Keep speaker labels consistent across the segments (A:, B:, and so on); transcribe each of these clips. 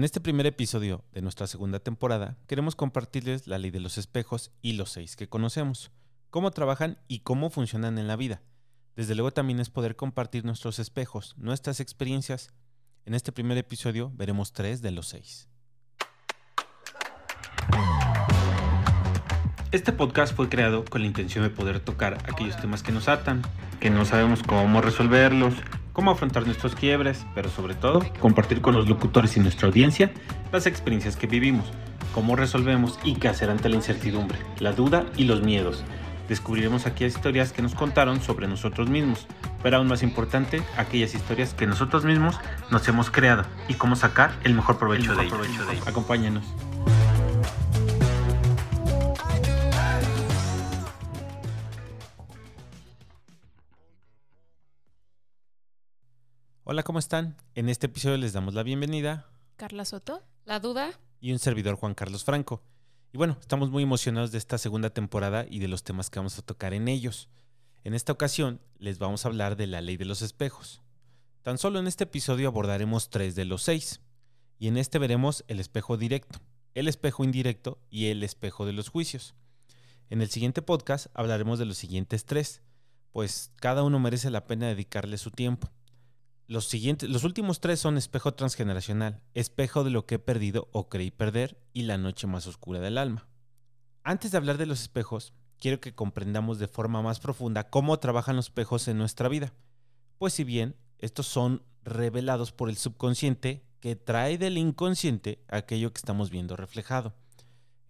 A: En este primer episodio de nuestra segunda temporada queremos compartirles la ley de los espejos y los seis que conocemos, cómo trabajan y cómo funcionan en la vida. Desde luego también es poder compartir nuestros espejos, nuestras experiencias. En este primer episodio veremos tres de los seis. Este podcast fue creado con la intención de poder tocar aquellos temas que nos atan, que no sabemos cómo resolverlos, cómo afrontar nuestros quiebres, pero sobre todo compartir con los locutores y nuestra audiencia las experiencias que vivimos, cómo resolvemos y qué hacer ante la incertidumbre, la duda y los miedos. Descubriremos aquellas historias que nos contaron sobre nosotros mismos, pero aún más importante, aquellas historias que nosotros mismos nos hemos creado y cómo sacar el mejor provecho, de, ellas. Acompáñanos. Hola, ¿cómo están? En este episodio les damos la bienvenida.
B: Carla Soto. La duda.
A: Y un servidor Juan Carlos Franco. Y bueno, estamos muy emocionados de esta segunda temporada y de los temas que vamos a tocar en ellos. En esta ocasión les vamos a hablar de la ley de los espejos. Tan solo en este episodio abordaremos tres de los seis. Y en este veremos el espejo directo, el espejo indirecto y el espejo de los juicios. En el siguiente podcast hablaremos de los siguientes tres, pues cada uno merece la pena dedicarle su tiempo. Los, siguientes, los últimos tres son espejo transgeneracional, espejo de lo que he perdido o creí perder y la noche más oscura del alma. Antes de hablar de los espejos, quiero que comprendamos de forma más profunda cómo trabajan los espejos en nuestra vida. Pues si bien estos son revelados por el subconsciente que trae del inconsciente aquello que estamos viendo reflejado.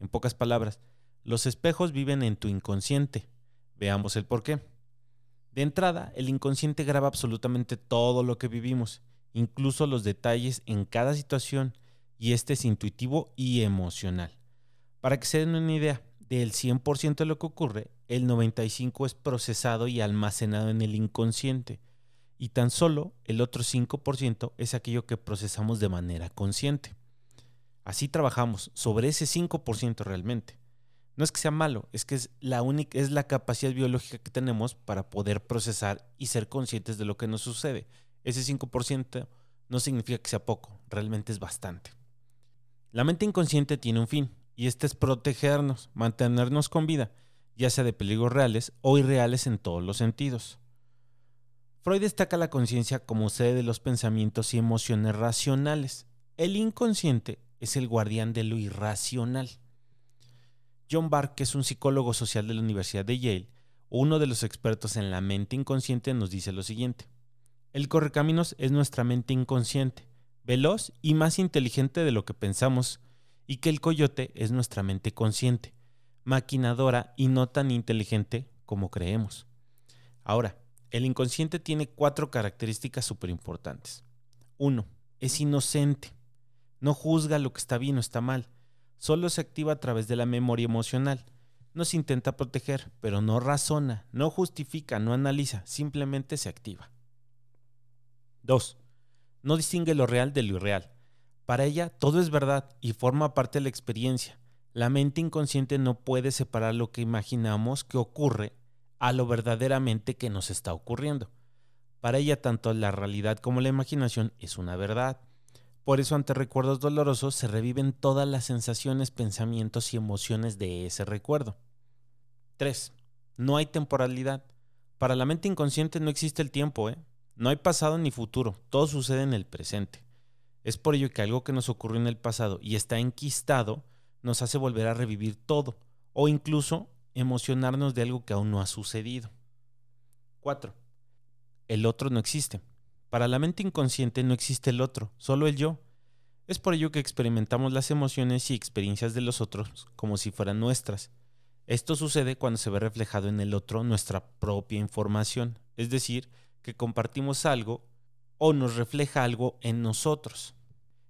A: En pocas palabras, los espejos viven en tu inconsciente. Veamos el por qué. De entrada, el inconsciente graba absolutamente todo lo que vivimos, incluso los detalles en cada situación, y este es intuitivo y emocional. Para que se den una idea, del 100% de lo que ocurre, el 95% es procesado y almacenado en el inconsciente, y tan solo el otro 5% es aquello que procesamos de manera consciente. Así trabajamos sobre ese 5% realmente. No es que sea malo, es que es la única, es la capacidad biológica que tenemos para poder procesar y ser conscientes de lo que nos sucede. Ese 5% no significa que sea poco, realmente es bastante. La mente inconsciente tiene un fin, y este es protegernos, mantenernos con vida, ya sea de peligros reales o irreales en todos los sentidos. Freud destaca la conciencia como sede de los pensamientos y emociones racionales. El inconsciente es el guardián de lo irracional. John Barr, que es un psicólogo social de la Universidad de Yale, uno de los expertos en la mente inconsciente, nos dice lo siguiente. El correcaminos es nuestra mente inconsciente, veloz y más inteligente de lo que pensamos, y que el coyote es nuestra mente consciente, maquinadora y no tan inteligente como creemos. Ahora, el inconsciente tiene cuatro características súper importantes. Uno, es inocente. No juzga lo que está bien o está mal solo se activa a través de la memoria emocional. Nos intenta proteger, pero no razona, no justifica, no analiza, simplemente se activa. 2. No distingue lo real de lo irreal. Para ella todo es verdad y forma parte de la experiencia. La mente inconsciente no puede separar lo que imaginamos que ocurre a lo verdaderamente que nos está ocurriendo. Para ella tanto la realidad como la imaginación es una verdad. Por eso ante recuerdos dolorosos se reviven todas las sensaciones, pensamientos y emociones de ese recuerdo. 3. No hay temporalidad. Para la mente inconsciente no existe el tiempo, ¿eh? No hay pasado ni futuro, todo sucede en el presente. Es por ello que algo que nos ocurrió en el pasado y está enquistado nos hace volver a revivir todo, o incluso emocionarnos de algo que aún no ha sucedido. 4. El otro no existe. Para la mente inconsciente no existe el otro, solo el yo. Es por ello que experimentamos las emociones y experiencias de los otros como si fueran nuestras. Esto sucede cuando se ve reflejado en el otro nuestra propia información, es decir, que compartimos algo o nos refleja algo en nosotros.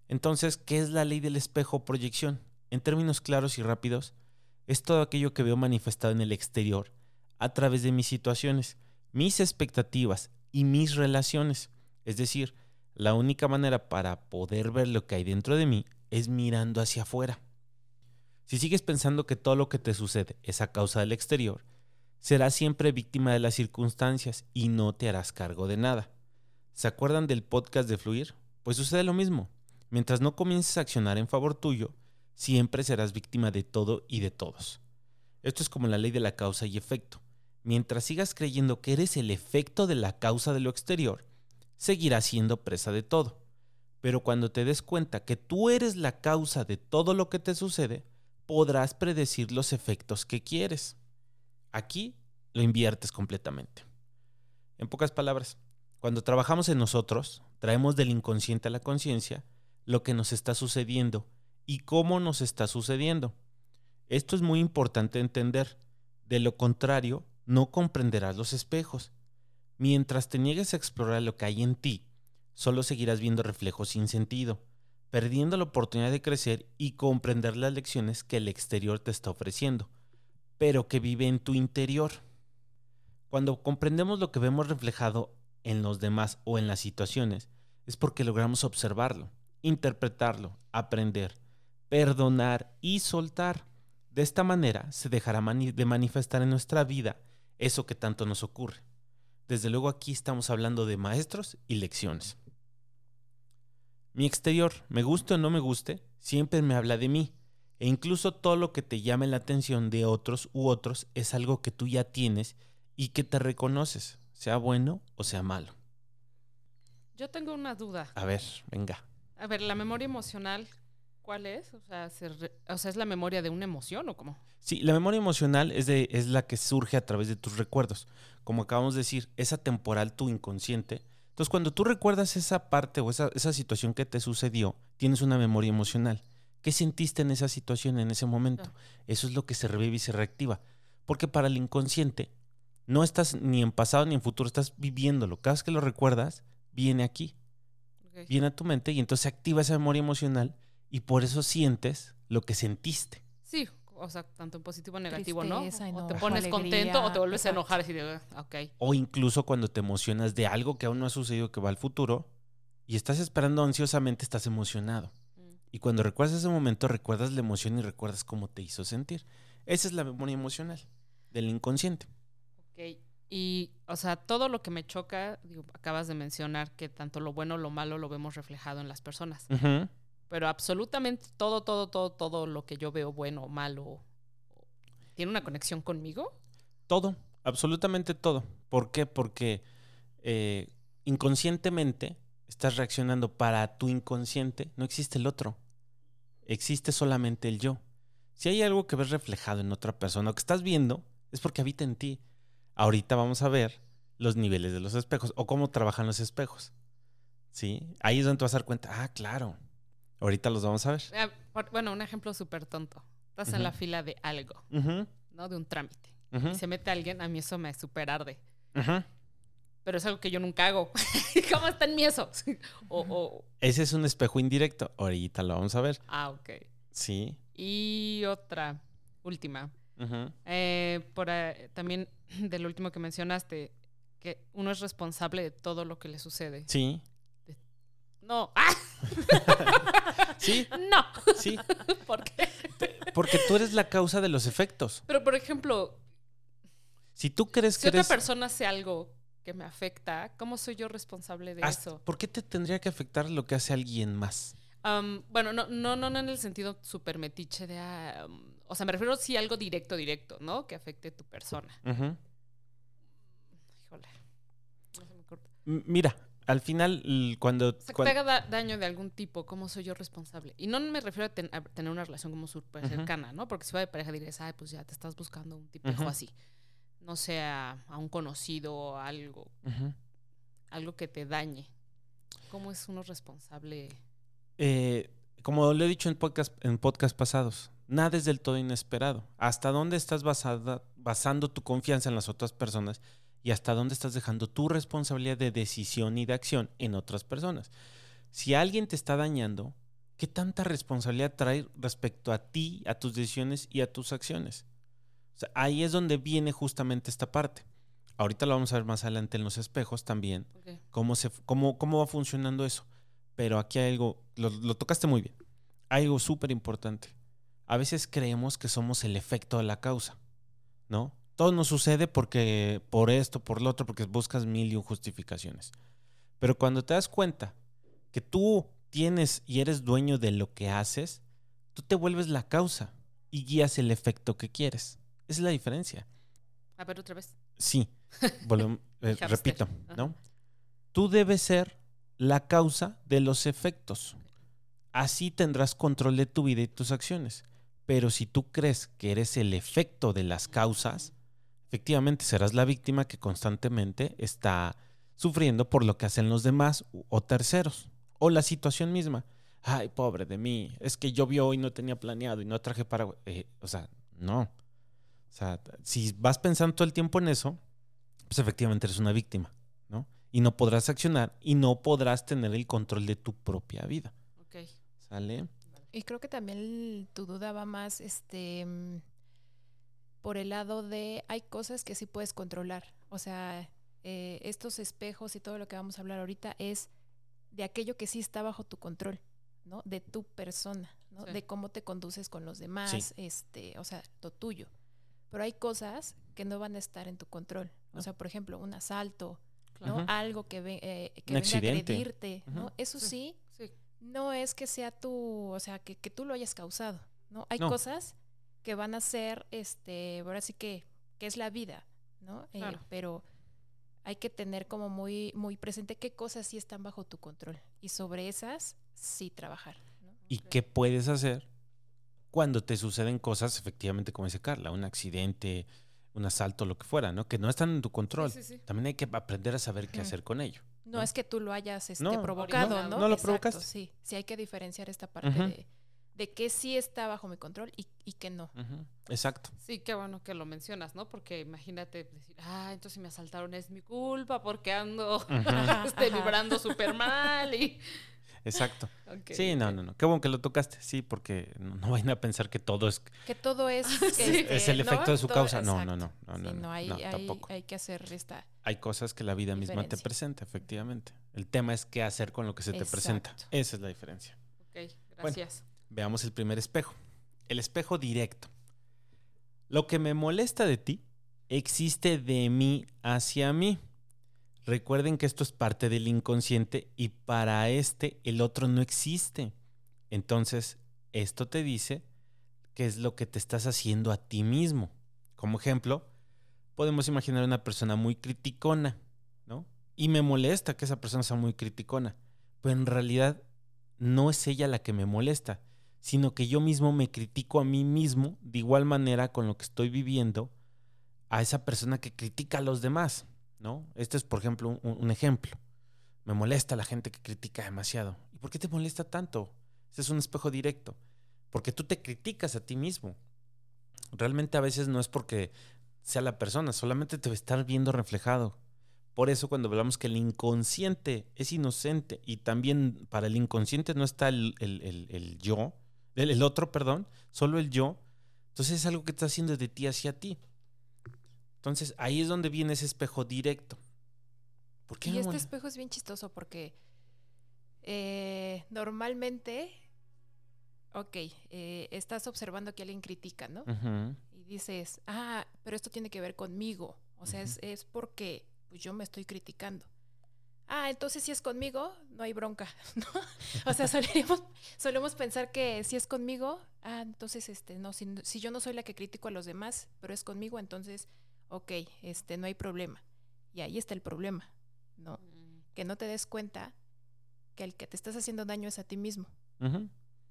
A: Entonces, ¿qué es la ley del espejo proyección? En términos claros y rápidos, es todo aquello que veo manifestado en el exterior a través de mis situaciones, mis expectativas y mis relaciones. Es decir, la única manera para poder ver lo que hay dentro de mí es mirando hacia afuera. Si sigues pensando que todo lo que te sucede es a causa del exterior, serás siempre víctima de las circunstancias y no te harás cargo de nada. ¿Se acuerdan del podcast de Fluir? Pues sucede lo mismo. Mientras no comiences a accionar en favor tuyo, siempre serás víctima de todo y de todos. Esto es como la ley de la causa y efecto. Mientras sigas creyendo que eres el efecto de la causa de lo exterior, seguirás siendo presa de todo. Pero cuando te des cuenta que tú eres la causa de todo lo que te sucede, podrás predecir los efectos que quieres. Aquí lo inviertes completamente. En pocas palabras, cuando trabajamos en nosotros, traemos del inconsciente a la conciencia lo que nos está sucediendo y cómo nos está sucediendo. Esto es muy importante entender. De lo contrario, no comprenderás los espejos. Mientras te niegues a explorar lo que hay en ti, solo seguirás viendo reflejos sin sentido, perdiendo la oportunidad de crecer y comprender las lecciones que el exterior te está ofreciendo, pero que vive en tu interior. Cuando comprendemos lo que vemos reflejado en los demás o en las situaciones, es porque logramos observarlo, interpretarlo, aprender, perdonar y soltar. De esta manera se dejará de manifestar en nuestra vida eso que tanto nos ocurre. Desde luego aquí estamos hablando de maestros y lecciones. Mi exterior, me guste o no me guste, siempre me habla de mí. E incluso todo lo que te llame la atención de otros u otros es algo que tú ya tienes y que te reconoces, sea bueno o sea malo.
B: Yo tengo una duda.
A: A ver, venga.
B: A ver, la memoria emocional, ¿cuál es? O sea, ¿es la memoria de una emoción o cómo?
A: Sí, la memoria emocional es, de, es la que surge a través de tus recuerdos. Como acabamos de decir, esa temporal, tu inconsciente. Entonces, cuando tú recuerdas esa parte o esa, esa situación que te sucedió, tienes una memoria emocional. ¿Qué sentiste en esa situación, en ese momento? Eso es lo que se revive y se reactiva. Porque para el inconsciente, no estás ni en pasado ni en futuro, estás viviéndolo. Cada vez que lo recuerdas, viene aquí. Viene a tu mente y entonces activa esa memoria emocional y por eso sientes lo que sentiste.
B: Sí, o sea, tanto en positivo o negativo, ¿no? O te pones contento o te vuelves a enojar y ah, okay.
A: O incluso cuando te emocionas de algo que aún no ha sucedido que va al futuro y estás esperando ansiosamente, estás emocionado. Mm. Y cuando recuerdas ese momento, recuerdas la emoción y recuerdas cómo te hizo sentir. Esa es la memoria emocional del inconsciente.
B: Y, o sea, todo lo que me choca, digo, acabas de mencionar que tanto lo bueno o lo malo lo vemos reflejado en las personas. Pero absolutamente todo, todo, todo, todo lo que yo veo bueno o malo, ¿tiene una conexión conmigo?
A: Todo, absolutamente todo. ¿Por qué? Porque eh, inconscientemente estás reaccionando para tu inconsciente, no existe el otro. Existe solamente el yo. Si hay algo que ves reflejado en otra persona o que estás viendo, es porque habita en ti. Ahorita vamos a ver los niveles de los espejos o cómo trabajan los espejos. ¿Sí? Ahí es donde te vas a dar cuenta, ah, claro. Ahorita los vamos a ver. Ah,
B: bueno, un ejemplo súper tonto. Estás en la fila de algo, ¿no? De un trámite. Y se mete alguien, a mí eso me super arde. Pero es algo que yo nunca hago. ¿Cómo está en mí eso? o,
A: Ese es un espejo indirecto. Ahorita lo vamos a ver.
B: Ah, ok.
A: Sí.
B: Y otra, última. Eh, por, también del último que mencionaste, que uno es responsable de todo lo que le sucede.
A: Sí.
B: No.
A: ¿Sí?
B: No.
A: Sí.
B: ¿Por qué?
A: Porque tú eres la causa de los efectos.
B: Pero, por ejemplo,
A: si tú crees
B: que.
A: Si
B: otra persona hace algo que me afecta, ¿cómo soy yo responsable de eso?
A: ¿Por qué te tendría que afectar lo que hace alguien más?
B: bueno, no, no, no en el sentido súper metiche de. o sea, me refiero si algo directo, directo, ¿no? Que afecte a tu persona. Híjole.
A: No se me corta. Mira, al final, cuando. O
B: sea, que te haga daño de algún tipo, ¿cómo soy yo responsable? Y no me refiero a, tener una relación como súper cercana, ¿no? Porque si va de pareja dirías, ay, pues ya te estás buscando un tipo así. No sea a un conocido o algo. Algo que te dañe. ¿Cómo es uno responsable?
A: Eh, como lo he dicho en podcast, en podcast pasados, nada es del todo inesperado. ¿Hasta dónde estás basada, basando tu confianza en las otras personas y hasta dónde estás dejando tu responsabilidad de decisión y de acción en otras personas? Si alguien te está dañando, ¿qué tanta responsabilidad trae respecto a ti, a tus decisiones y a tus acciones? ahí es donde viene justamente esta parte. Ahorita lo vamos a ver más adelante en los espejos también, cómo, se, cómo, cómo va funcionando eso. Pero aquí hay algo, lo, tocaste muy bien, hay algo súper importante. A veces creemos que somos el efecto de la causa, ¿no? Todo nos sucede porque por esto, por lo otro, porque buscas mil y un justificaciones. Pero cuando te das cuenta que tú tienes y eres dueño de lo que haces, tú te vuelves la causa y guías el efecto que quieres. Esa es la diferencia.
B: A ver, otra vez.
A: Sí, eh, repito, ¿no? Tú debes ser la causa de los efectos. Así tendrás control de tu vida y tus acciones. Pero si tú crees que eres el efecto de las causas, efectivamente serás la víctima que constantemente está sufriendo por lo que hacen los demás o terceros, o la situación misma. Ay, pobre de mí, es que llovió y no tenía planeado y no traje para... Eh, o sea, no. O sea, si vas pensando todo el tiempo en eso, pues efectivamente eres una víctima, ¿no? Y no podrás accionar y no podrás tener el control de tu propia vida.
B: Ok.
A: ¿Sale?
C: Y creo que también tu duda va más, este, mm, por el lado de hay cosas que sí puedes controlar. O sea, eh, estos espejos y todo lo que vamos a hablar ahorita es de aquello que sí está bajo tu control, ¿no? De tu persona, ¿no? De cómo te conduces con los demás, este, o sea, lo tuyo. Pero hay cosas que no van a estar en tu control. O sea, por ejemplo, un asalto, ¿no? Algo que, ve, eh, que venga a agredirte, ¿no? Eso sí, no es que sea tú, o sea, que, que tú lo hayas causado, ¿no? Hay cosas que van a ser, este, ahora sí que, que es la vida, ¿no? Eh, pero hay que tener como muy, muy presente qué cosas sí están bajo tu control y sobre esas sí trabajar.
A: ¿Y qué puedes hacer cuando te suceden cosas, efectivamente, como dice Carla, un accidente, un asalto, lo que fuera, ¿no? Que no están en tu control. También hay que aprender a saber qué hacer con ello.
C: No, es que tú lo hayas este, provocado, ¿no?
A: No, lo provocaste.
C: Sí, sí hay que diferenciar esta parte de de que sí está bajo mi control y, y que no.
A: Exacto.
B: Sí, qué bueno que lo mencionas, ¿no? Porque imagínate decir, ah, entonces si me asaltaron es mi culpa porque ando este, vibrando súper mal y...
A: Exacto. sí, no, no, no. Qué bueno que lo tocaste. Sí, porque no, vayan a pensar que todo es.
C: Que todo es.
A: es el efecto de su causa. No, no, no. No, no,
C: no, hay, hay, que hacer esta.
A: Hay cosas que la vida misma te presenta, efectivamente. El tema es qué hacer con lo que se te presenta. Esa es la diferencia.
B: Ok, gracias.
A: Veamos el primer espejo. El espejo directo. Lo que me molesta de ti existe de mí hacia mí. Recuerden que esto es parte del inconsciente y para este el otro no existe. Entonces, esto te dice qué es lo que te estás haciendo a ti mismo. Como ejemplo, podemos imaginar una persona muy criticona, ¿no? Y me molesta que esa persona sea muy criticona, pero en realidad no es ella la que me molesta, sino que yo mismo me critico a mí mismo de igual manera con lo que estoy viviendo a esa persona que critica a los demás, ¿no? Este es, por ejemplo, un, ejemplo. Me molesta la gente que critica demasiado. ¿Y por qué te molesta tanto? Ese es un espejo directo. Porque tú te criticas a ti mismo. Realmente a veces no es porque sea la persona, solamente te va a estar viendo reflejado. Por eso cuando hablamos que el inconsciente es inocente y también para el inconsciente no está el, el yo, el, otro, perdón, solo el yo, entonces es algo que está haciendo de ti hacia ti. Entonces ahí es donde viene ese espejo directo.
C: ¿Por qué y este espejo es bien chistoso porque eh, normalmente, ok, eh, estás observando que alguien critica, ¿no? Y dices, ah, pero esto tiene que ver conmigo. O sea, es, es, porque pues, yo me estoy criticando ah, entonces si es conmigo, no hay bronca, ¿no? O sea, solemos, pensar que si es conmigo, ah, entonces, este, no, si, si, yo no soy la que critico a los demás, pero es conmigo, entonces, ok, este, no hay problema. Y ahí está el problema, ¿no? Mm. Que no te des cuenta que el que te estás haciendo daño es a ti mismo,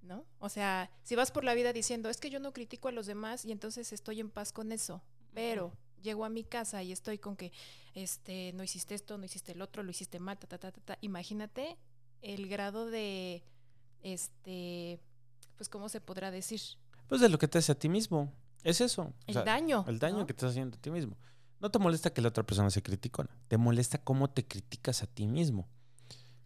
C: ¿no? O sea, si vas por la vida diciendo, es que yo no critico a los demás y entonces estoy en paz con eso, pero llego a mi casa y estoy con que este no hiciste esto, no hiciste el otro, lo hiciste mal, ta ta ta ta, imagínate el grado de este pues cómo se podrá decir?
A: Pues de lo que te hace a ti mismo. Es eso.
C: El daño.
A: El daño que te estás haciendo a ti mismo. No te molesta que la otra persona se criticona, te molesta cómo te criticas a ti mismo.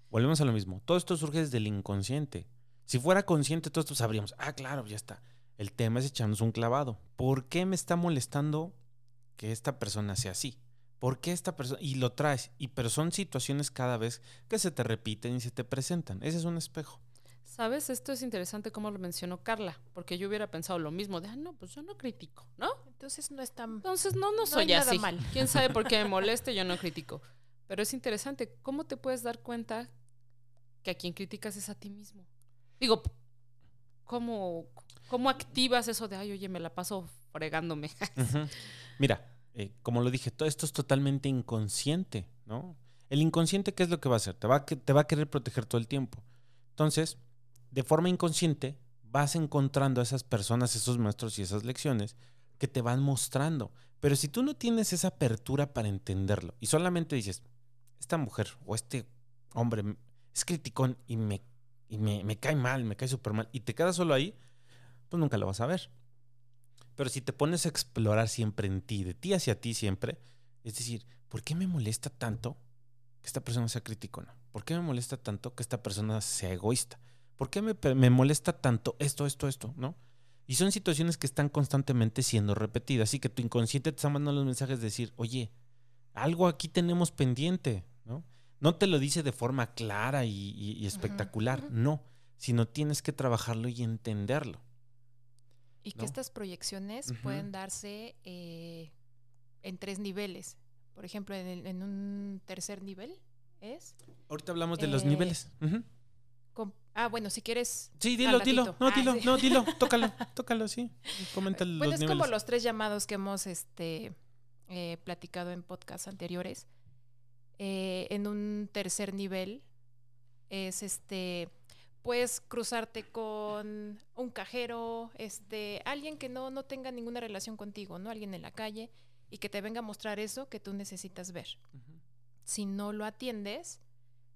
A: Volvemos a lo mismo. Todo esto surge desde el inconsciente. Si fuera consciente, todo esto sabríamos. Ah, claro, ya está. El tema es echarnos un clavado. ¿Por qué me está molestando que esta persona sea así. ¿Por qué esta persona? Y lo traes. Y, pero son situaciones cada vez que se te repiten y se te presentan. Ese es un espejo.
B: ¿Sabes? Esto es interesante como lo mencionó Carla, porque yo hubiera pensado lo mismo de, ah, no, pues yo no critico, ¿no?
C: Entonces no es tan...
B: Entonces no, no soy así. mal. ¿Quién sabe por qué me moleste? Yo no critico. Pero es interesante, ¿cómo te puedes dar cuenta que a quien criticas es a ti mismo. Digo, ¿cómo, cómo activas eso de, ay, oye, me la paso fregándome?
A: Mira, eh, como lo dije, todo esto es totalmente inconsciente, ¿no? El inconsciente, ¿qué es lo que va a hacer? Te va a querer proteger todo el tiempo. Entonces, de forma inconsciente, vas encontrando a esas personas, esos maestros y esas lecciones que te van mostrando. Pero si tú no tienes esa apertura para entenderlo y solamente dices, esta mujer o este hombre es criticón y me, y me, cae mal, me cae súper mal, y te quedas solo ahí, pues nunca lo vas a ver. Pero si te pones a explorar siempre en ti, de ti hacia ti siempre, es decir, ¿por qué me molesta tanto que esta persona sea criticona? ¿Por qué me molesta tanto que esta persona sea egoísta? ¿Por qué me, molesta tanto esto, esto, esto? ¿No? Y son situaciones que están constantemente siendo repetidas. Así que tu inconsciente te está mandando los mensajes de decir, oye, algo aquí tenemos pendiente, ¿no? No te lo dice de forma clara y, espectacular, no, sino tienes que trabajarlo y entenderlo.
C: Y que estas proyecciones pueden darse eh, en tres niveles. Por ejemplo, en, un tercer nivel es...
A: Ahorita hablamos de los eh, niveles.
C: Ah, bueno, si quieres.
A: Sí, dilo, dilo. No, ah, dilo, no, dilo. Tócalo, tócalo, sí. Comenta
C: bueno, es como los tres llamados que hemos este, eh, platicado en podcasts anteriores. Eh, en un tercer nivel es este. Puedes cruzarte con un cajero, este, alguien que no, no tenga ninguna relación contigo, ¿no? Alguien en la calle y que te venga a mostrar eso que tú necesitas ver. Si no lo atiendes,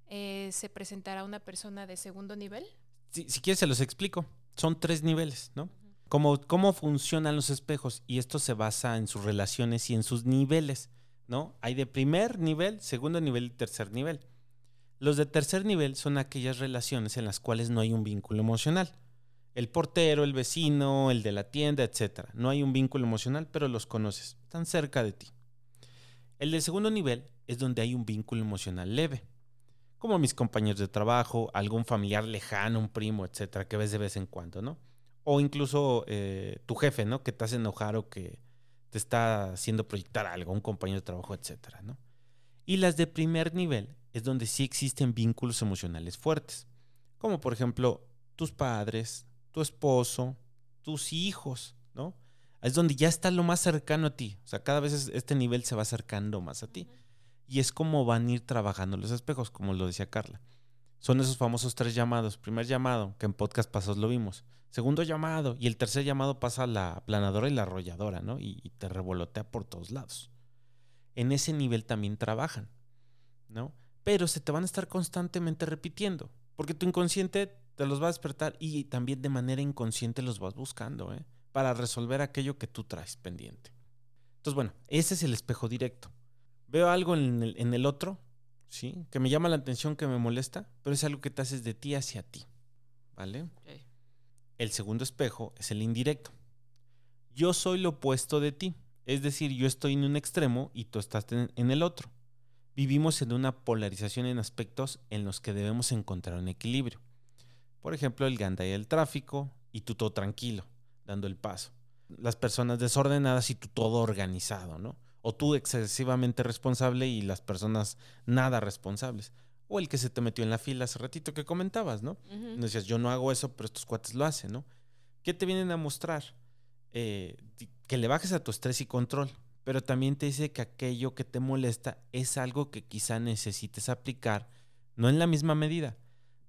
C: eh, se presentará una persona de segundo nivel.
A: si quieres, se los explico. Son tres niveles, ¿no? cómo funcionan los espejos y esto se basa en sus relaciones y en sus niveles, ¿no? Hay de primer nivel, segundo nivel y tercer nivel. Los de tercer nivel son aquellas relaciones en las cuales no hay un vínculo emocional. El portero, el vecino, el de la tienda, etc. No hay un vínculo emocional, pero los conoces, están cerca de ti. El del segundo nivel es donde hay un vínculo emocional leve como mis compañeros de trabajo, algún familiar lejano, un primo, etcétera, que ves de vez en cuando, ¿no? O incluso eh, tu jefe, ¿no? Que te hace enojar o que te está haciendo proyectar algo, un compañero de trabajo, etcétera, ¿no? Y las de primer nivel es donde sí existen vínculos emocionales fuertes, como por ejemplo tus padres, tu esposo, tus hijos, ¿no? Es donde ya está lo más cercano a ti. O sea, cada vez este nivel se va acercando más a ti. Y es como van a ir trabajando los espejos, como lo decía Carla. Son esos famosos tres llamados. Primer llamado, que en podcast pasados lo vimos. Segundo llamado, y el tercer llamado pasa a la planadora y la arrolladora, ¿no? Y, y te revolotea por todos lados. En ese nivel también trabajan, ¿no? Pero se te van a estar constantemente repitiendo, porque tu inconsciente te los va a despertar y también de manera inconsciente los vas buscando, ¿eh? Para resolver aquello que tú traes pendiente. Entonces, bueno, ese es el espejo directo veo algo en el, en el otro, ¿sí? Que me llama la atención, que me molesta, pero es algo que te haces de ti hacia ti, ¿vale? El segundo espejo es el indirecto. Yo soy lo opuesto de ti, es decir, yo estoy en un extremo y tú estás en, el otro. Vivimos en una polarización en aspectos en los que debemos encontrar un equilibrio. Por ejemplo, el ganda y el tráfico y tú todo tranquilo, dando el paso. Las personas desordenadas y tú todo organizado, ¿no? o tú excesivamente responsable y las personas nada responsables. O el que se te metió en la fila hace ratito que comentabas, ¿no? Decías, yo no hago eso, pero estos cuates lo hacen, ¿no? ¿Qué te vienen a mostrar? Eh, que le bajes a tu estrés y control, pero también te dice que aquello que te molesta es algo que quizá necesites aplicar, no en la misma medida,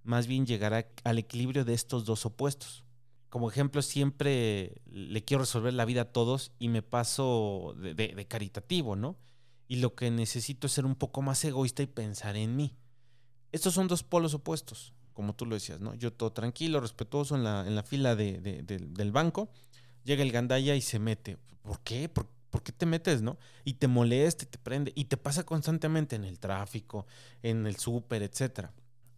A: más bien llegar al equilibrio de estos dos opuestos como ejemplo, siempre le quiero resolver la vida a todos y me paso de, caritativo, ¿no? Y lo que necesito es ser un poco más egoísta y pensar en mí. Estos son dos polos opuestos, como tú lo decías, ¿no? Yo todo tranquilo, respetuoso en la, en la fila del banco, llega el gandaya y se mete. ¿Por qué? ¿Por, ¿Por qué te metes, no? Y te molesta, y te prende, y te pasa constantemente en el tráfico, en el súper, etcétera.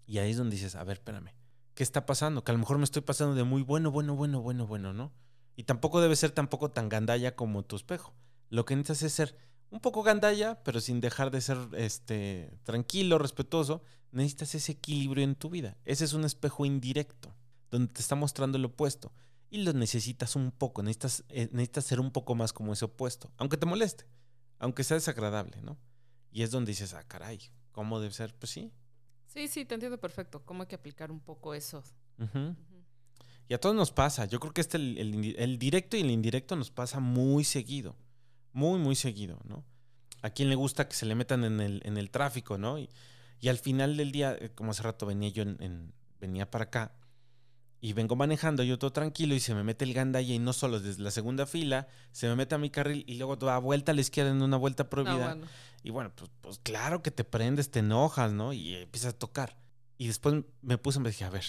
A: Y ahí es donde dices, a ver, espérame qué está pasando, que a lo mejor me estoy pasando de muy bueno, bueno, bueno, bueno, bueno, ¿no? Y tampoco debe ser tampoco tan gandalla como tu espejo. Lo que necesitas es ser un poco gandalla, pero sin dejar de ser este tranquilo, respetuoso. Necesitas ese equilibrio en tu vida. Ese es un espejo indirecto, donde te está mostrando el opuesto. Y lo necesitas un poco, necesitas, eh, necesitas ser un poco más como ese opuesto, aunque te moleste, aunque sea desagradable, ¿no? Y es donde dices, ah, caray, ¿cómo debe ser? Pues sí,
B: Sí, sí, te entiendo perfecto. ¿Cómo hay que aplicar un poco eso?
A: Y a todos nos pasa. Yo creo que este, el, directo y el indirecto nos pasa muy seguido. Muy, muy seguido, ¿no? A quien le gusta que se le metan en el, en el tráfico, ¿no? Y, al final del día, eh, como hace rato venía yo en, venía para acá y vengo manejando yo todo tranquilo y se me mete el gandaya y no solo desde la segunda fila, se me mete a mi carril y luego da vuelta a la izquierda en una vuelta prohibida. Y bueno, pues, pues, claro que te prendes, te enojas, ¿no? Y empiezas a tocar. Y después me puse me dije, a ver,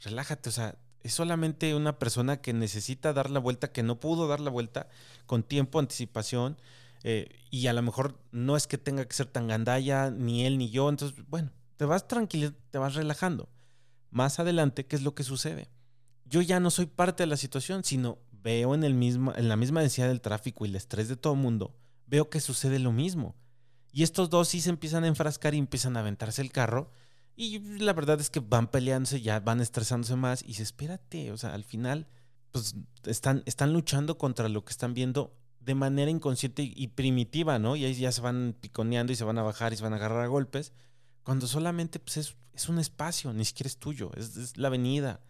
A: relájate, o sea, es solamente una persona que necesita dar la vuelta, que no pudo dar la vuelta con tiempo, anticipación, eh, y a lo mejor no es que tenga que ser tan gandalla, ni él ni yo, entonces, bueno, te vas tranquilo, te vas relajando más adelante qué es lo que sucede. Yo ya no soy parte de la situación, sino veo en, el mismo, en la misma densidad del tráfico y el estrés de todo el mundo, veo que sucede lo mismo. Y estos dos sí se empiezan a enfrascar y empiezan a aventarse el carro. Y la verdad es que van peleándose, ya van estresándose más. Y se espérate, o sea, al final, pues están, están luchando contra lo que están viendo de manera inconsciente y primitiva, ¿no? Y ahí ya se van piconeando y se van a bajar y se van a agarrar a golpes. Cuando solamente pues, es, es un espacio, ni siquiera es tuyo, es, la avenida,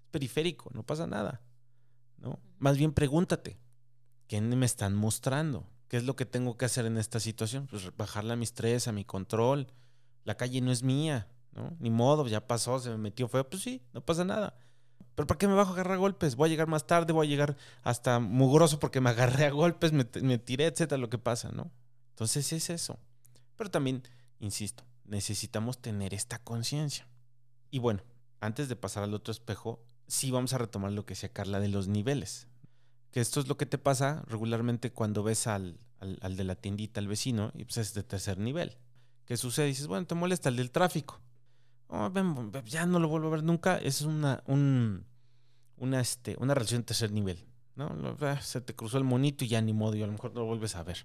A: es periférico, no pasa nada. ¿no? Más bien pregúntate, ¿qué me están mostrando? ¿Qué es lo que tengo que hacer en esta situación? Pues bajarle a mi estrés, a mi control. La calle no es mía, ¿no? Ni modo, ya pasó, se me metió feo. Pues sí, no pasa nada. ¿Pero para qué me bajo a agarrar golpes? Voy a llegar más tarde, voy a llegar hasta mugroso porque me agarré a golpes, me, me tiré, etcétera, lo que pasa, ¿no? Entonces es eso. Pero también, insisto, necesitamos tener esta conciencia. Y bueno, antes de pasar al otro espejo, sí vamos a retomar lo que decía Carla de los niveles. Que esto es lo que te pasa regularmente cuando ves al, al, de la tiendita, al vecino, y pues es de tercer nivel. ¿Qué sucede? Dices, bueno, te molesta el del tráfico. Oh, ya no lo vuelvo a ver nunca. Es una, un, una, este, una relación de tercer nivel. ¿no? Se te cruzó el monito y ya ni modo, y a lo mejor no lo vuelves a ver.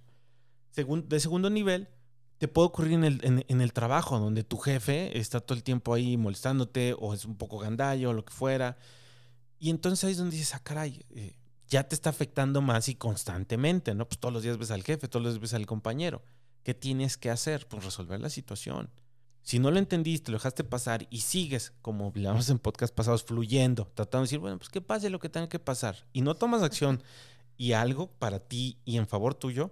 A: de segundo nivel, te puede ocurrir en el, en, el, trabajo, donde tu jefe está todo el tiempo ahí molestándote o es un poco gandallo o lo que fuera. Y entonces ahí es donde dices, ah, caray, eh, ya te está afectando más y constantemente, ¿no? Pues todos los días ves al jefe, todos los días ves al compañero. ¿Qué tienes que hacer? Pues resolver la situación. Si no lo entendiste, lo dejaste pasar y sigues, como hablamos en podcast pasados, fluyendo, tratando de decir, bueno, pues que pase lo que tenga que pasar, y no tomas acción y algo para ti y en favor tuyo,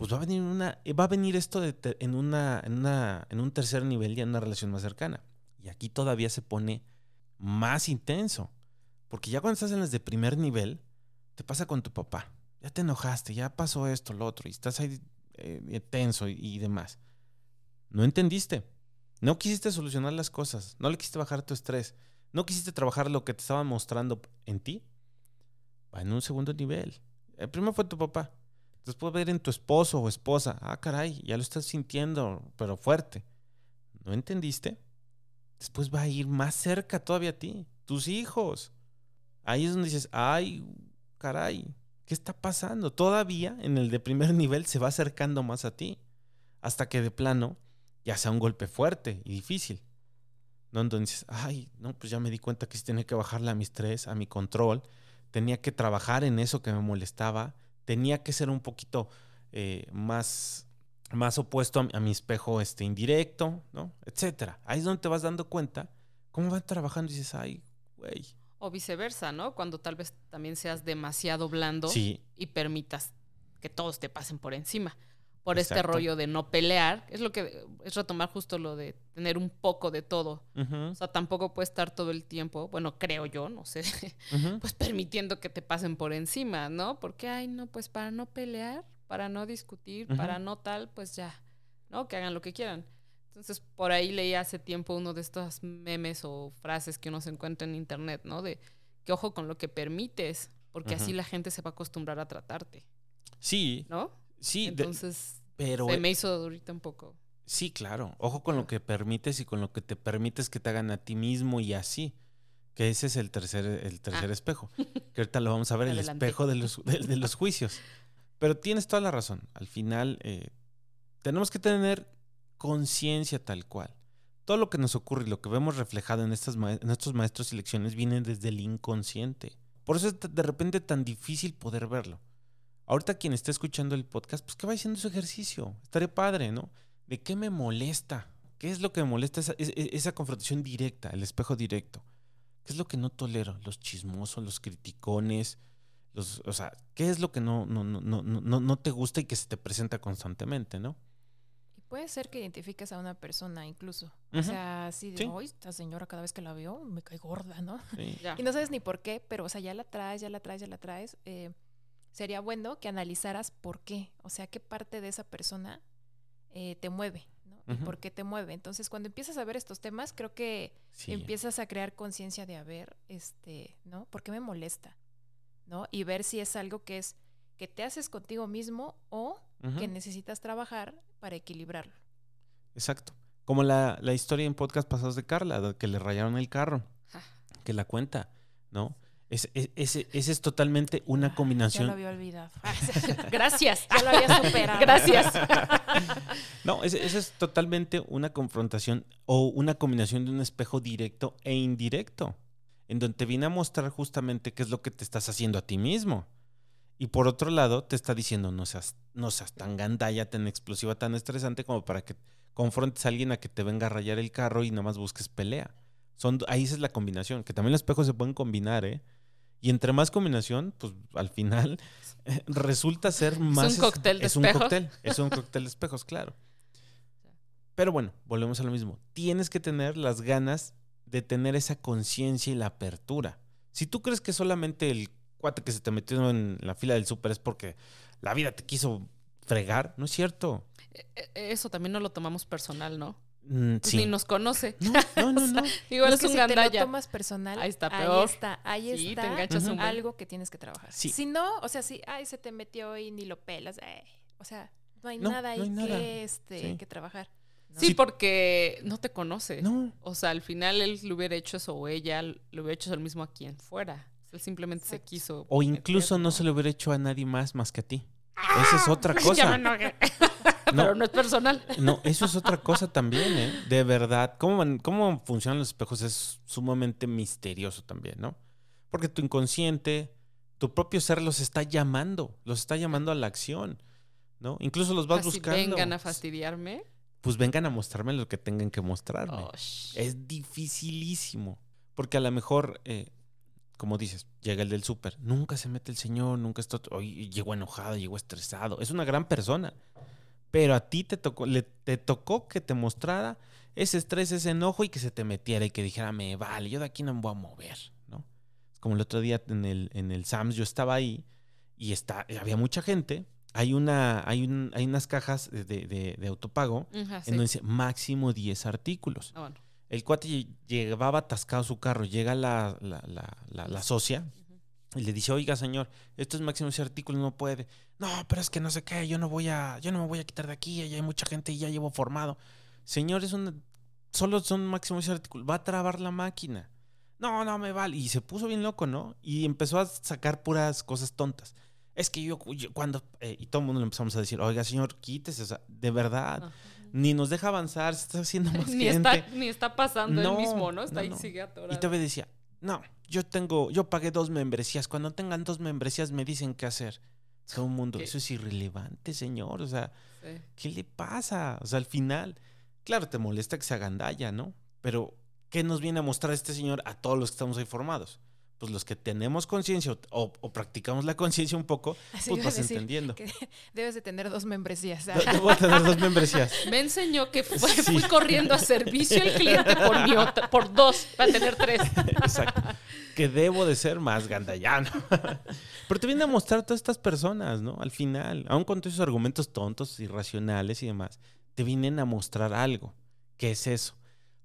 A: pues va a venir una, eh, va a venir esto en, una, en, un tercer nivel y en una relación más cercana. Y aquí todavía se pone más intenso. Porque ya cuando estás en las de primer nivel, te pasa con tu papá. Ya te enojaste, ya pasó esto, lo otro, y estás ahí eh, tenso y, demás. No entendiste. No quisiste solucionar las cosas. No le quisiste bajar tu estrés. No quisiste trabajar lo que te estaban mostrando en ti. Va en un segundo nivel. El primero fue tu papá. Después ver en tu esposo o esposa, ah, caray, ya lo estás sintiendo, pero fuerte. ¿No entendiste? Después va a ir más cerca todavía a ti, tus hijos. Ahí es donde dices, ay, caray, ¿qué está pasando? Todavía en el de primer nivel se va acercando más a ti, hasta que de plano ya sea un golpe fuerte y difícil. ¿No? Entonces, ay, no, pues ya me di cuenta que sí tenía que bajarle a mi estrés, a mi control, tenía que trabajar en eso que me molestaba, tenía que ser un poquito eh, más, más opuesto a, mi espejo este, indirecto, ¿no? Etcétera. Ahí es donde te vas dando cuenta cómo van trabajando y dices, ay, güey.
B: O viceversa, ¿no? Cuando tal vez también seas demasiado blando y permitas que todos te pasen por encima. Por este rollo de no pelear. Es lo que es retomar justo lo de tener un poco de todo. O sea, tampoco puede estar todo el tiempo, bueno, creo yo, no sé, pues permitiendo que te pasen por encima, ¿no? Porque, ay, no, pues para no pelear, para no discutir, para no tal, pues ya, ¿no? Que hagan lo que quieran. Entonces, por ahí leí hace tiempo uno de estos memes o frases que uno se encuentra en internet, ¿no? De que ojo con lo que permites, porque así la gente se va a acostumbrar a tratarte.
A: Sí.
B: ¿No?
A: Sí.
B: Entonces, pero, se me hizo ahorita un poco.
A: Sí, claro. Ojo con lo que permites y con lo que te permites que te hagan a ti mismo y así. Que ese es el tercer, el tercer ah. espejo. Que ahorita lo vamos a ver, el espejo de los, de, los, juicios. Pero tienes toda la razón. Al final, eh, tenemos que tener conciencia tal cual. Todo lo que nos ocurre y lo que vemos reflejado en, estas en estos maestros y lecciones viene desde el inconsciente. Por eso es de repente tan difícil poder verlo. Ahorita quien está escuchando el podcast, pues que vaya haciendo su ejercicio. Estaré padre, ¿no? ¿De qué me molesta? ¿Qué es lo que me molesta? Esa, esa, confrontación directa, el espejo directo. ¿Qué es lo que no tolero? Los chismosos, los criticones, los, o sea, ¿qué es lo que no, no, no, no, no, no te gusta y que se te presenta constantemente, no?
C: Y puede ser que identifiques a una persona incluso. O sea, así de, hoy esta señora cada vez que la veo me cae gorda, ¿no? y no sabes ni por qué, pero, o sea, ya la traes, ya la traes, ya la traes. Eh, sería bueno que analizaras por qué, o sea, qué parte de esa persona eh, te mueve, ¿no? Y por qué te mueve. Entonces, cuando empiezas a ver estos temas, creo que empiezas a crear conciencia de, a ver, este, ¿no? ¿Por qué me molesta? ¿No? Y ver si es algo que es que te haces contigo mismo o que necesitas trabajar para equilibrarlo.
A: Exacto. Como la, la historia en podcast pasados de Carla, que le rayaron el carro, que la cuenta, ¿no? Ese es, totalmente una ah, combinación. Ya
C: lo había olvidado.
B: Gracias. Ya lo había superado. Gracias.
A: no, ese, es totalmente una confrontación o una combinación de un espejo directo e indirecto, en donde te viene a mostrar justamente qué es lo que te estás haciendo a ti mismo. Y por otro lado, te está diciendo, no seas, no seas tan gandalla, tan explosiva, tan estresante como para que confrontes a alguien a que te venga a rayar el carro y nada más busques pelea. Son, ahí esa es la combinación, que también los espejos se pueden combinar, ¿eh? Y entre más combinación, pues al final resulta ser más.
B: Es un cóctel de
A: es
B: espejos.
A: Un cóctel, es un cóctel de espejos, claro. Pero bueno, volvemos a lo mismo. Tienes que tener las ganas de tener esa conciencia y la apertura. Si tú crees que solamente el cuate que se te metió en la fila del súper es porque la vida te quiso fregar, no es cierto.
B: E, e, eso también no lo tomamos personal, ¿no?
A: Mm,
B: pues ni nos conoce.
A: No, no, no.
C: Igual es un si te lo tomas personal,
B: ahí está peor.
C: Ahí está, ahí está algo que tienes que trabajar. Si no, o sea, si ay, se te metió y ni lo pelas, eh, o sea, no hay nada ahí que, este, que trabajar.
B: Sí, porque no te conoce. O sea, al final él le hubiera hecho eso o ella le hubiera hecho eso el mismo a quien fuera. Él simplemente se quiso.
A: O incluso no se lo hubiera hecho a nadie más más que a ti. Esa es otra cosa.
B: no, pero no es personal.
A: No, eso es otra cosa también, ¿eh? De verdad. ¿Cómo, cómo funcionan los espejos es sumamente misterioso también, ¿no? Porque tu inconsciente, tu propio ser los está llamando, los está llamando a la acción, ¿no? Incluso los vas buscando.
B: vengan a fastidiarme.
A: Pues vengan a mostrarme lo que tengan que mostrarme. es dificilísimo. Porque a lo mejor, eh, como dices, llega el del súper. Nunca se mete el señor, nunca está. Hoy llegó enojado, llegó estresado. Es una gran persona. Pero a ti te tocó, le, te tocó que te mostrara ese estrés, ese enojo y que se te metiera y que dijera, me vale, yo de aquí no me voy a mover, ¿no? Es como el otro día en el, en el SAMS, yo estaba ahí y está, había mucha gente. Hay, una, hay, un, hay unas cajas de, de, autopago en donde dice máximo 10 artículos. Ah, el cuate llevaba atascado su carro, llega la, la, la, la socia y le dice, oiga, señor, esto es máximo ese artículo, no puede. No, pero es que no sé qué, yo no voy a, yo no me voy a quitar de aquí, ya hay mucha gente y ya llevo formado. Señor, es un, solo son máximo ese artículo, va a trabar la máquina. No, no me vale. Y se puso bien loco, ¿no? Y empezó a sacar puras cosas tontas. Es que yo, cuando, eh, y todo el mundo le empezamos a decir, oiga, señor, quítese, o sea, de verdad. Ni nos deja avanzar, se está haciendo más
B: ni
A: gente.
B: Está, ni está pasando el mismo, ¿no? Está ahí, sigue atorado.
A: Y todavía decía, no, yo tengo, yo pagué dos membresías. Cuando tengan dos membresías me dicen qué hacer. Todo el mundo, eso es irrelevante, señor. O sea, ¿qué le pasa? O sea, al final, claro, te molesta que se agandalla, ¿no? Pero, ¿qué nos viene a mostrar este señor a todos los que estamos ahí formados? Pues los que tenemos conciencia o, practicamos la conciencia un poco, pues vas entendiendo.
C: debes de tener dos membresías.
A: Debo tener dos membresías.
B: Me enseñó que fui corriendo a servicio al cliente por, mi por dos, para tener tres.
A: Exacto. Que debo de ser más gandallano. Pero te viene a mostrar todas estas personas, ¿no? Al final, aun con todos esos argumentos tontos, irracionales y demás, te vienen a mostrar algo. ¿Qué es eso?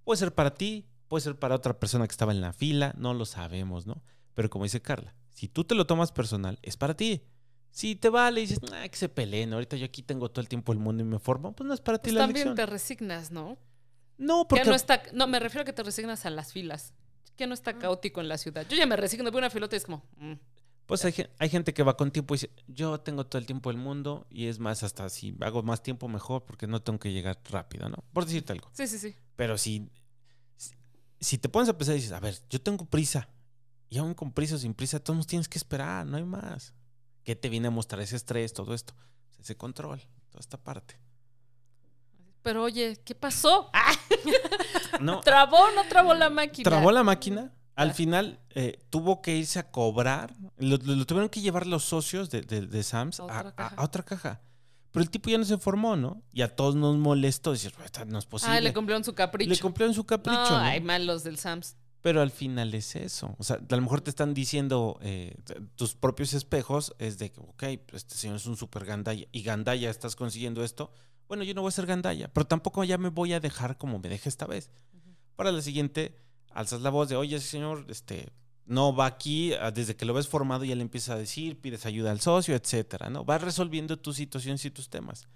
A: Puede ser para ti, puede ser para otra persona que estaba en la fila, no lo sabemos, ¿no? Pero como dice Carla, si tú te lo tomas personal, es para ti. Si te vale y dices, que se peleen, ahorita yo aquí tengo todo el tiempo el mundo y me formo, pues no es para ti pues la
B: también te resignas, ¿no?
A: No, porque...
B: no, está, no, me refiero a que te resignas a las filas. Que no está ah. caótico en la ciudad. Yo ya me resigno, veo una filota y es como... Mm".
A: Pues hay, hay, gente que va con tiempo y dice, yo tengo todo el tiempo del mundo y es más, hasta si hago más tiempo mejor porque no tengo que llegar rápido, ¿no? Por decirte algo.
B: Sí, sí, sí.
A: Pero si si te pones a pensar y dices, a ver, yo tengo prisa, y aún con prisa o sin prisa, todos tienes que esperar, no hay más. ¿Qué te viene a mostrar ese estrés, todo esto? Ese control, toda esta parte.
B: Pero oye, ¿qué pasó? no. ¿Trabó o no trabó la máquina?
A: Trabó la máquina. Al final eh, tuvo que irse a cobrar. Lo, tuvieron que llevar los socios de, de, Sams a otra, caja. Pero el tipo ya no se formó, ¿no? Y a todos nos molestó decir, no es posible.
B: Ah, le cumplieron su capricho.
A: Le cumplieron su capricho. No,
B: hay malos del Sams.
A: Pero al final es eso. O sea, a lo mejor te están diciendo eh, tus propios espejos, es de que, ok, este señor es un super gandaya y gandaya estás consiguiendo esto. Bueno, yo no voy a ser gandaya, pero tampoco ya me voy a dejar como me deje esta vez. Para la siguiente, alzas la voz de, oye, señor, este, no va aquí, ah, desde que lo ves formado ya le empieza a decir, pides ayuda al socio, etcétera, ¿no? Vas resolviendo tus situaciones y tus temas.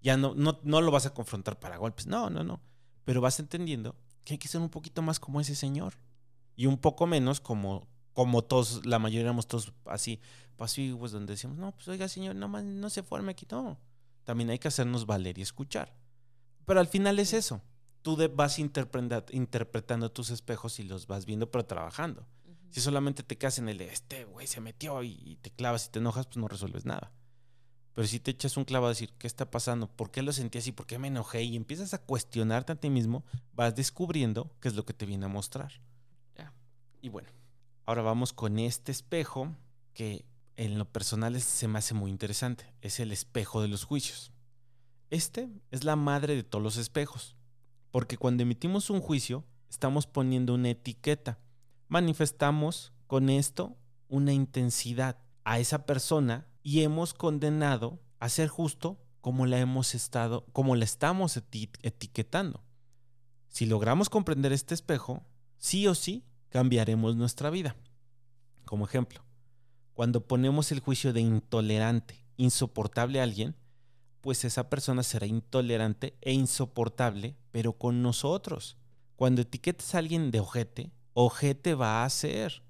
A: Ya no, no, no lo vas a confrontar para golpes, no, no, no. Pero vas entendiendo que hay que ser un poquito más como ese señor y un poco menos como, como todos, la mayoría éramos todos así pasivos, donde decíamos, no, pues oiga, señor, no, no se forme aquí, no. También hay que hacernos valer y escuchar. Pero al final es eso tú vas interpretando tus espejos y los vas viendo, pero trabajando. Si solamente te quedas en el de este güey se metió y, te clavas y te enojas, pues no resuelves nada. Pero si te echas un clavo a decir, ¿qué está pasando? ¿Por qué lo sentí así? ¿Por qué me enojé? Y empiezas a cuestionarte a ti mismo, vas descubriendo qué es lo que te viene a mostrar. Y bueno, ahora vamos con este espejo que en lo personal se me hace muy interesante. Es el espejo de los juicios. Este es la madre de todos los espejos. Porque cuando emitimos un juicio, estamos poniendo una etiqueta. Manifestamos con esto una intensidad a esa persona y hemos condenado a ser justo como la hemos estado, como la estamos etiquetando. Si logramos comprender este espejo, sí o sí cambiaremos nuestra vida. Como ejemplo, cuando ponemos el juicio de intolerante, insoportable a alguien, pues esa persona será intolerante e insoportable, pero con nosotros. Cuando etiquetas a alguien de ojete, ojete va a ser.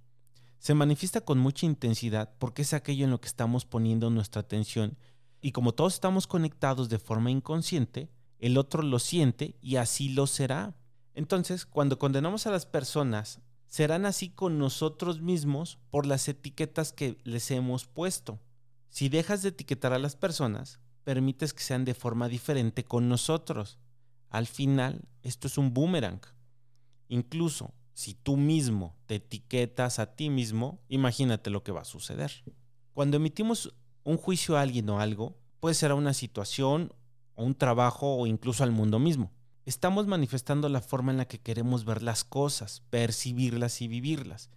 A: Se manifiesta con mucha intensidad porque es aquello en lo que estamos poniendo nuestra atención y como todos estamos conectados de forma inconsciente, el otro lo siente y así lo será. Entonces, cuando condenamos a las personas, serán así con nosotros mismos por las etiquetas que les hemos puesto. Si dejas de etiquetar a las personas, permites que sean de forma diferente con nosotros. Al final, esto es un boomerang. Incluso si tú mismo te etiquetas a ti mismo, imagínate lo que va a suceder. Cuando emitimos un juicio a alguien o algo, puede ser a una situación, o un trabajo o incluso al mundo mismo. Estamos manifestando la forma en la que queremos ver las cosas, percibirlas y vivirlas.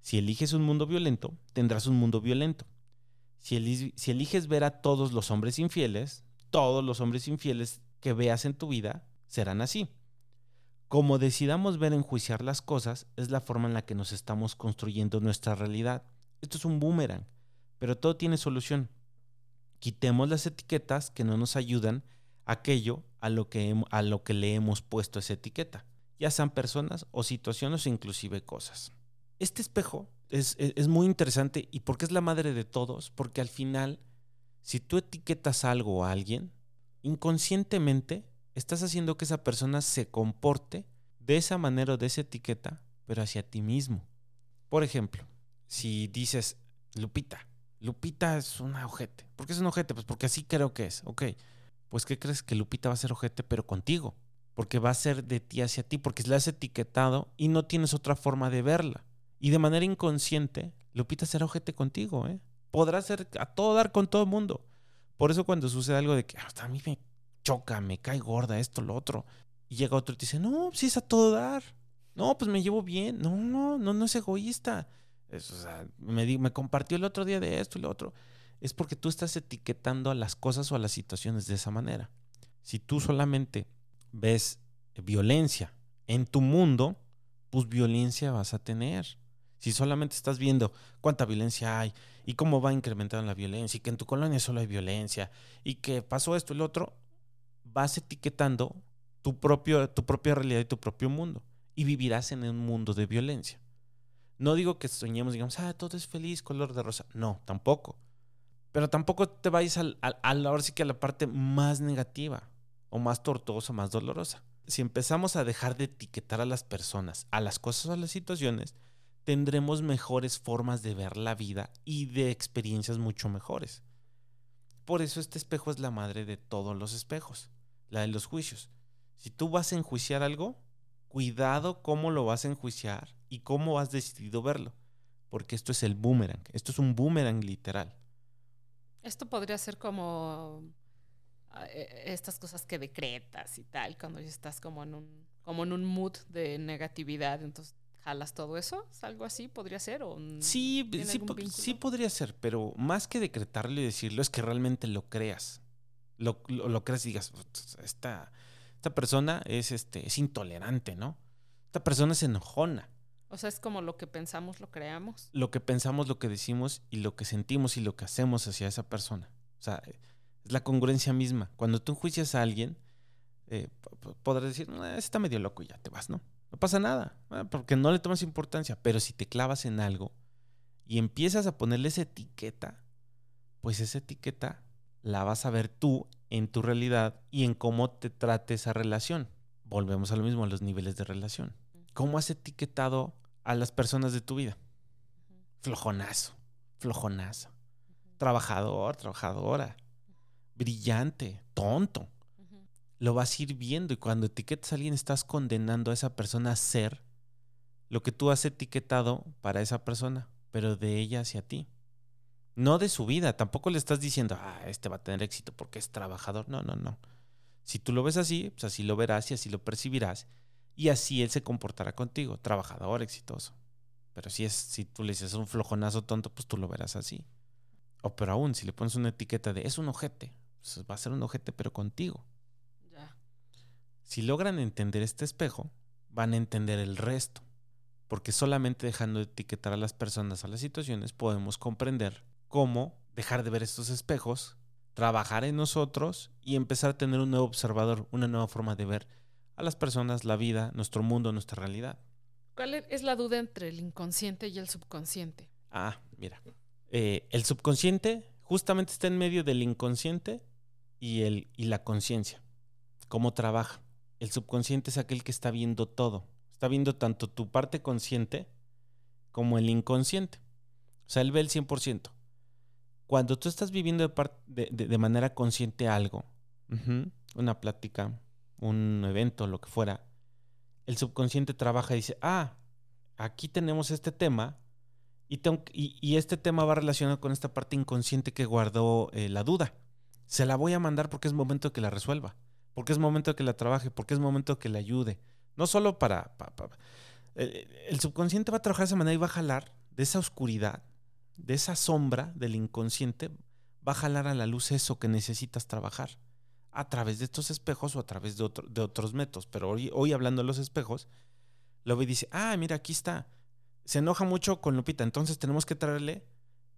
A: Si eliges un mundo violento, tendrás un mundo violento. Si, eliges ver a todos los hombres infieles, todos los hombres infieles que veas en tu vida serán así. Como decidamos ver enjuiciar las cosas, es la forma en la que nos estamos construyendo nuestra realidad. Esto es un boomerang, pero todo tiene solución. Quitemos las etiquetas que no nos ayudan aquello a lo que, a lo que le hemos puesto esa etiqueta, ya sean personas o situaciones o inclusive cosas. Este espejo es, muy interesante y porque es la madre de todos, porque al final, si tú etiquetas algo a alguien, inconscientemente estás haciendo que esa persona se comporte de esa manera o de esa etiqueta, pero hacia ti mismo. Por ejemplo, si dices, Lupita, Lupita es una ojete. ¿Por qué es un ojete? Pues porque así creo que es. Ok, pues ¿qué crees que Lupita va a ser ojete, pero contigo? Porque va a ser de ti hacia ti, porque la has etiquetado y no tienes otra forma de verla. Y de manera inconsciente, Lupita será ojete contigo, ¿eh? Podrá ser a todo dar con todo el mundo. Por eso cuando sucede algo de que hasta ah, a mí me choca, me cae gorda, esto, lo otro, y llega otro y te dice, no, sí es a todo dar. No, pues me llevo bien. No, no, no, no es egoísta. o sea, me, me compartió el otro día de esto y lo otro. Es porque tú estás etiquetando a las cosas o a las situaciones de esa manera. Si tú solamente ves violencia en tu mundo, pues violencia vas a tener. Si solamente estás viendo cuánta violencia hay y cómo va incrementando la violencia y que en tu colonia solo hay violencia y que pasó esto y lo otro, vas etiquetando tu, propio, tu propia realidad y tu propio mundo y vivirás en un mundo de violencia. No digo que soñemos, digamos, ah, todo es feliz, color de rosa. No, tampoco. Pero tampoco te vayas al, al, ahora sí que a la parte más negativa o más tortuosa, más dolorosa. Si empezamos a dejar de etiquetar a las personas, a las cosas a las situaciones, tendremos mejores formas de ver la vida y de experiencias mucho mejores. Por eso este espejo es la madre de todos los espejos. la de los juicios. Si tú vas a enjuiciar algo, cuidado cómo lo vas a enjuiciar y cómo has decidido verlo. Porque esto es el boomerang. Esto es un boomerang literal.
B: Esto podría ser como ah, e, estas cosas que decretas y tal, cuando estás como en un, como en un mood de negatividad, entonces jalas todo eso, algo así podría ser o
A: sí, sí, sí, podría ser, pero más que decretarlo y decirlo es que realmente lo creas, lo, lo, creas y digas, esta, esta persona es este es intolerante, ¿no? Esta persona es enojona.
B: O sea, es como lo que pensamos, lo creamos.
A: Lo que pensamos, lo que decimos y lo que sentimos y lo que hacemos hacia esa persona. O sea, es la congruencia misma. Cuando tú enjuicias a alguien, eh, podrás decir, está medio loco y ya te vas, ¿no? No pasa nada, porque no le tomas importancia. Pero si te clavas en algo y empiezas a ponerle esa etiqueta, pues esa etiqueta la vas a ver tú en tu realidad y en cómo te trate esa relación. Volvemos a lo mismo, a los niveles de relación. ¿Cómo has etiquetado a las personas de tu vida. Flojonazo, flojonazo. Trabajador, trabajadora. Brillante, tonto. Lo vas a ir viendo y cuando etiquetas a alguien estás condenando a esa persona a ser lo que tú has etiquetado para esa persona, pero de ella hacia ti. No de su vida, tampoco le estás diciendo, ah, este va a tener éxito porque es trabajador. No, no, no. Si tú lo ves así, pues así lo verás y así lo percibirás y así él se comportará contigo, trabajador, exitoso. Pero si es, si tú le dices un flojonazo tonto, pues tú lo verás así. O pero aún, si le pones una etiqueta de es un ojete, pues va a ser un ojete, pero contigo. Si logran entender este espejo, van a entender el resto. Porque solamente dejando de etiquetar a las personas, a las situaciones, podemos comprender cómo dejar de ver estos espejos, trabajar en nosotros y empezar a tener un nuevo observador, una nueva forma de ver a las personas, la vida, nuestro mundo, nuestra realidad.
B: ¿Cuál es la duda entre el inconsciente y el subconsciente?
A: Ah, mira. Eh, el subconsciente justamente está en medio del inconsciente y, el, y la conciencia. ¿Cómo trabaja? El subconsciente es aquel que está viendo todo. Está viendo tanto tu parte consciente como el inconsciente. O sea, él ve el 100%. Cuando tú estás viviendo de, de, manera consciente algo, una plática, un evento, lo que fuera, el subconsciente trabaja y dice, ah, aquí tenemos este tema y, y, este tema va relacionado con esta parte inconsciente que guardó eh, la duda. Se la voy a mandar porque es momento que la resuelva, porque es momento que la trabaje, porque es momento que la ayude. No solo para... el subconsciente va a trabajar de esa manera y va a jalar de esa oscuridad, de esa sombra del inconsciente, va a jalar a la luz eso que necesitas trabajar a través de estos espejos o a través de, de otros métodos. Pero hoy, hoy, hablando de los espejos, lo ve y dice, ah, mira, aquí está. Se enoja mucho con Lupita, entonces tenemos que traerle,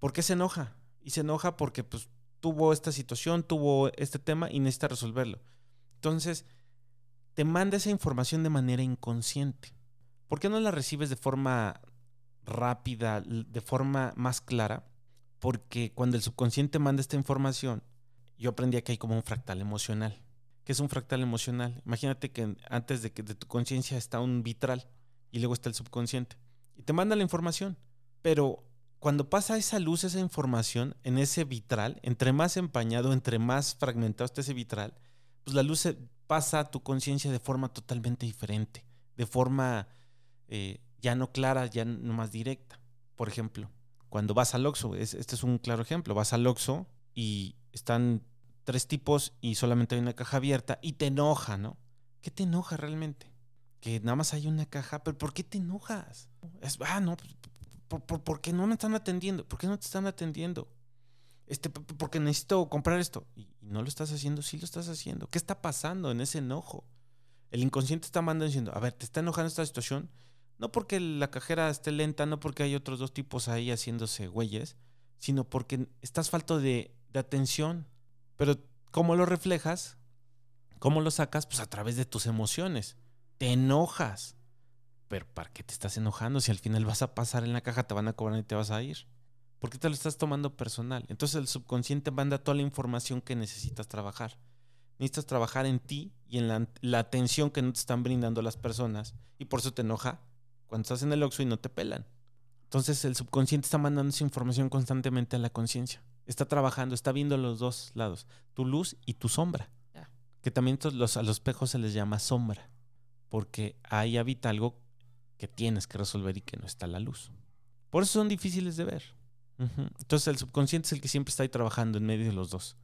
A: ¿por qué se enoja? Y se enoja porque pues tuvo esta situación, tuvo este tema y necesita resolverlo. Entonces, te manda esa información de manera inconsciente. ¿Por qué no la recibes de forma rápida, de forma más clara? Porque cuando el subconsciente manda esta información, yo aprendí que hay como un fractal emocional. ¿Qué es un fractal emocional? Imagínate que antes de que de tu conciencia está un vitral y luego está el subconsciente y te manda la información, pero cuando pasa esa luz, esa información en ese vitral, entre más empañado, entre más fragmentado está ese vitral, pues la luz pasa a tu conciencia de forma totalmente diferente, de forma eh, ya no clara, ya no más directa. Por ejemplo, cuando vas al Oxxo, este es un claro ejemplo, vas al Oxxo y están tres tipos y solamente hay una caja abierta y te enoja, ¿no? ¿Qué te enoja realmente? Que nada más hay una caja, pero ¿por qué te enojas? Es, ah, no, pues, por, qué no me están atendiendo? ¿Por qué no te están atendiendo? Este, porque necesito comprar esto. Y, no lo estás haciendo, sí lo estás haciendo. ¿Qué está pasando en ese enojo? El inconsciente está mandando diciendo, a ver, ¿te está enojando esta situación? No porque la cajera esté lenta, no porque hay otros dos tipos ahí haciéndose güeyes, sino porque estás falto de, de atención, pero ¿cómo lo reflejas? ¿Cómo lo sacas? Pues a través de tus emociones. Te enojas. Pero ¿para qué te estás enojando? Si al final vas a pasar en la caja, te van a cobrar y te vas a ir. ¿Por qué te lo estás tomando personal? Entonces el subconsciente manda toda la información que necesitas trabajar. Necesitas trabajar en ti y en la, atención que no te están brindando las personas. Y por eso te enoja cuando estás en el Oxxo y no te pelan. Entonces el subconsciente está mandando esa información constantemente a la conciencia. Está trabajando, está viendo los dos lados, tu luz y tu sombra. Que también los, a los espejos se les llama sombra, porque ahí habita algo que tienes que resolver y que no está la luz. Por eso son difíciles de ver. Entonces el subconsciente es el que siempre está ahí trabajando en medio de los dos.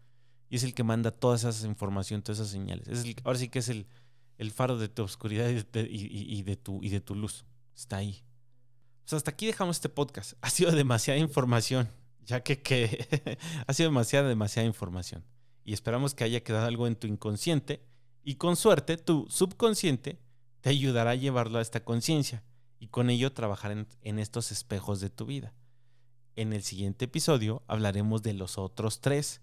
A: Y es el que manda toda esa información, todas esas señales. Es ahora sí que es el, faro de tu oscuridad y de, tu, y de tu luz. Está ahí. Hasta aquí dejamos este podcast. Ha sido demasiada información, ya que, ha sido demasiada, demasiada información. Y esperamos que haya quedado algo en tu inconsciente y con suerte tu subconsciente te ayudará a llevarlo a esta conciencia y con ello trabajar en estos espejos de tu vida. En el siguiente episodio hablaremos de los otros tres.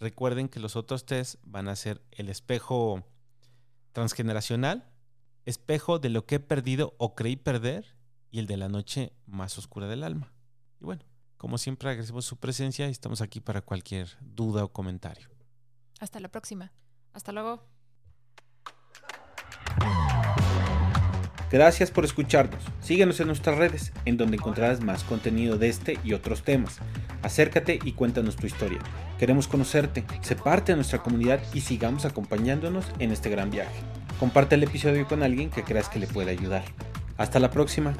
A: Recuerden que los otros tres van a ser el espejo transgeneracional, espejo de lo que he perdido o creí perder y el de la noche más oscura del alma. Y bueno, como siempre agradecemos su presencia y estamos aquí para cualquier duda o comentario.
C: Hasta la próxima.
B: Hasta luego.
A: Gracias por escucharnos. Síguenos en nuestras redes, en donde encontrarás más contenido de este y otros temas. Acércate y cuéntanos tu historia. Queremos conocerte, sé parte de nuestra comunidad y sigamos acompañándonos en este gran viaje. Comparte el episodio con alguien que creas que le pueda ayudar. Hasta la próxima.